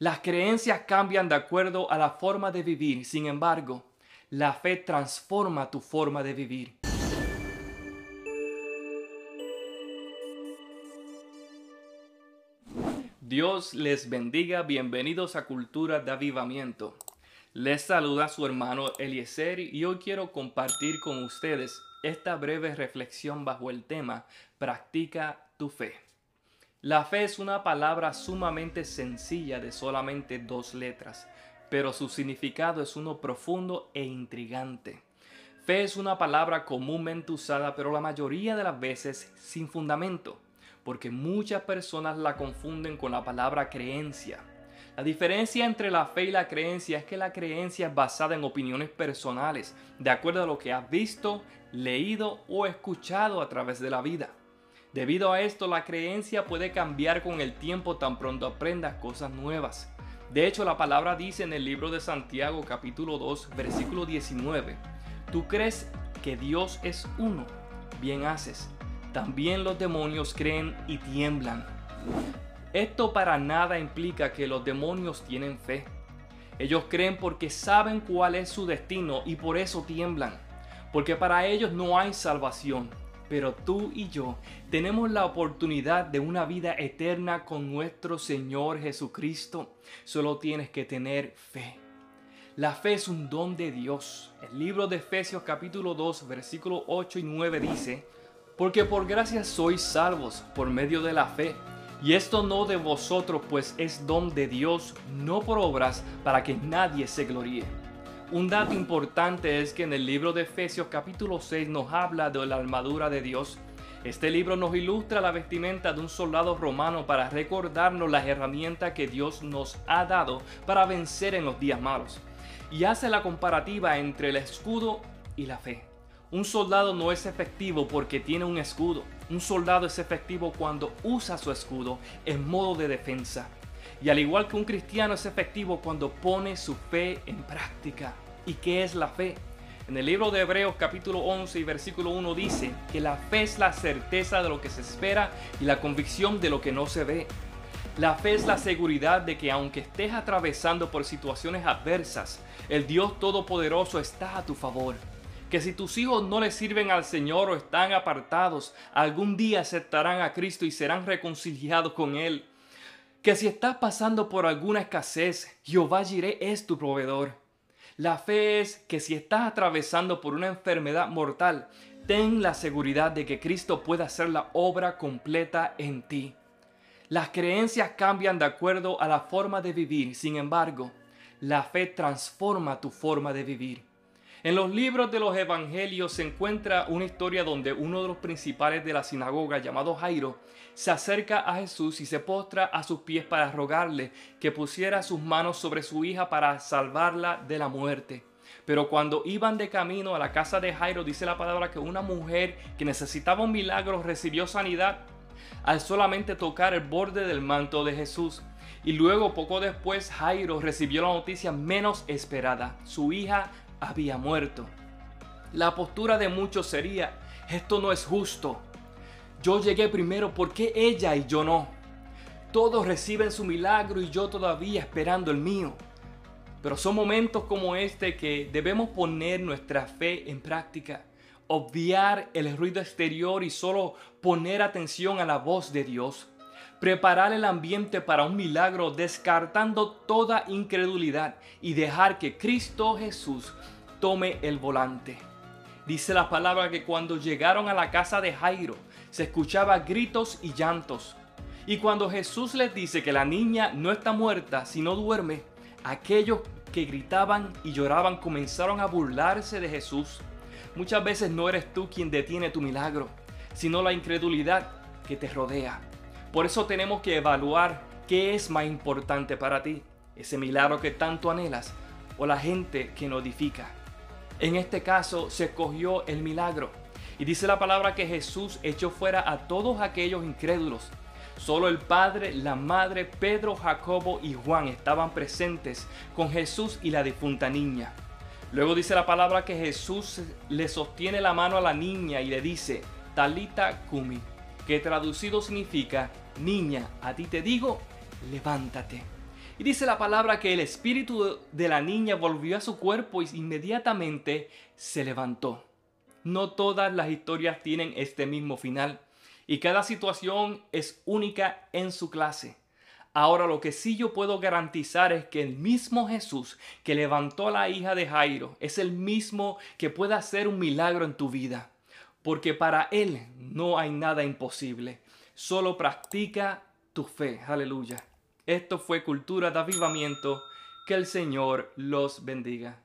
Las creencias cambian de acuerdo a la forma de vivir, sin embargo, la fe transforma tu forma de vivir. Dios les bendiga, bienvenidos a Cultura de Avivamiento. Les saluda su hermano Eliezer y hoy quiero compartir con ustedes esta breve reflexión bajo el tema Practica tu fe. La fe es una palabra sumamente sencilla de solamente dos letras, pero su significado es uno profundo e intrigante. Fe es una palabra comúnmente usada, pero la mayoría de las veces sin fundamento porque muchas personas la confunden con la palabra creencia. La diferencia entre la fe y la creencia es que la creencia es basada en opiniones personales, de acuerdo a lo que has visto, leído o escuchado a través de la vida. Debido a esto, la creencia puede cambiar con el tiempo tan pronto aprendas cosas nuevas. De hecho, la palabra dice en el libro de Santiago capítulo 2 versículo 19, tú crees que Dios es uno, bien haces también los demonios creen y tiemblan. Esto para nada implica que los demonios tienen fe. Ellos creen porque saben cuál es su destino y por eso tiemblan. Porque para ellos no hay salvación. Pero tú y yo tenemos la oportunidad de una vida eterna con nuestro Señor Jesucristo. Solo tienes que tener fe. La fe es un don de Dios. El libro de Efesios capítulo 2 versículos 8 y 9 dice, porque por gracia sois salvos por medio de la fe. Y esto no de vosotros, pues es don de Dios, no por obras, para que nadie se gloríe. Un dato importante es que en el libro de Efesios capítulo 6 nos habla de la armadura de Dios. Este libro nos ilustra la vestimenta de un soldado romano para recordarnos las herramientas que Dios nos ha dado para vencer en los días malos. Y hace la comparativa entre el escudo y la fe. Un soldado no es efectivo porque tiene un escudo. Un soldado es efectivo cuando usa su escudo en modo de defensa. Y al igual que un cristiano es efectivo cuando pone su fe en práctica. ¿Y qué es la fe? En el libro de Hebreos capítulo 11 y versículo 1 dice que la fe es la certeza de lo que se espera y la convicción de lo que no se ve. La fe es la seguridad de que aunque estés atravesando por situaciones adversas, el Dios Todopoderoso está a tu favor que si tus hijos no le sirven al Señor o están apartados, algún día aceptarán a Cristo y serán reconciliados con Él. Que si estás pasando por alguna escasez, Jehová Jireh es tu proveedor. La fe es que si estás atravesando por una enfermedad mortal, ten la seguridad de que Cristo puede hacer la obra completa en ti. Las creencias cambian de acuerdo a la forma de vivir, sin embargo, la fe transforma tu forma de vivir. En los libros de los evangelios se encuentra una historia donde uno de los principales de la sinagoga, llamado Jairo, se acerca a Jesús y se postra a sus pies para rogarle que pusiera sus manos sobre su hija para salvarla de la muerte. Pero cuando iban de camino a la casa de Jairo, dice la palabra que una mujer que necesitaba un milagro recibió sanidad al solamente tocar el borde del manto de Jesús. Y luego, poco después, Jairo recibió la noticia menos esperada. Su hija había muerto. La postura de muchos sería, esto no es justo. Yo llegué primero, porque ella y yo no? Todos reciben su milagro y yo todavía esperando el mío. Pero son momentos como este que debemos poner nuestra fe en práctica, obviar el ruido exterior y solo poner atención a la voz de Dios. Preparar el ambiente para un milagro descartando toda incredulidad y dejar que Cristo Jesús tome el volante. Dice la palabra que cuando llegaron a la casa de Jairo se escuchaba gritos y llantos. Y cuando Jesús les dice que la niña no está muerta, sino duerme, aquellos que gritaban y lloraban comenzaron a burlarse de Jesús. Muchas veces no eres tú quien detiene tu milagro, sino la incredulidad que te rodea. Por eso tenemos que evaluar qué es más importante para ti, ese milagro que tanto anhelas o la gente que notifica. En este caso se escogió el milagro. Y dice la palabra que Jesús echó fuera a todos aquellos incrédulos. Solo el Padre, la Madre, Pedro, Jacobo y Juan estaban presentes con Jesús y la difunta niña. Luego dice la palabra que Jesús le sostiene la mano a la niña y le dice, Talita Kumi, que traducido significa, niña, a ti te digo, levántate. Y dice la palabra que el espíritu de la niña volvió a su cuerpo y inmediatamente se levantó. No todas las historias tienen este mismo final y cada situación es única en su clase. Ahora lo que sí yo puedo garantizar es que el mismo Jesús que levantó a la hija de Jairo es el mismo que puede hacer un milagro en tu vida. Porque para Él no hay nada imposible. Solo practica tu fe. Aleluya. Esto fue Cultura de Avivamiento. Que el Señor los bendiga.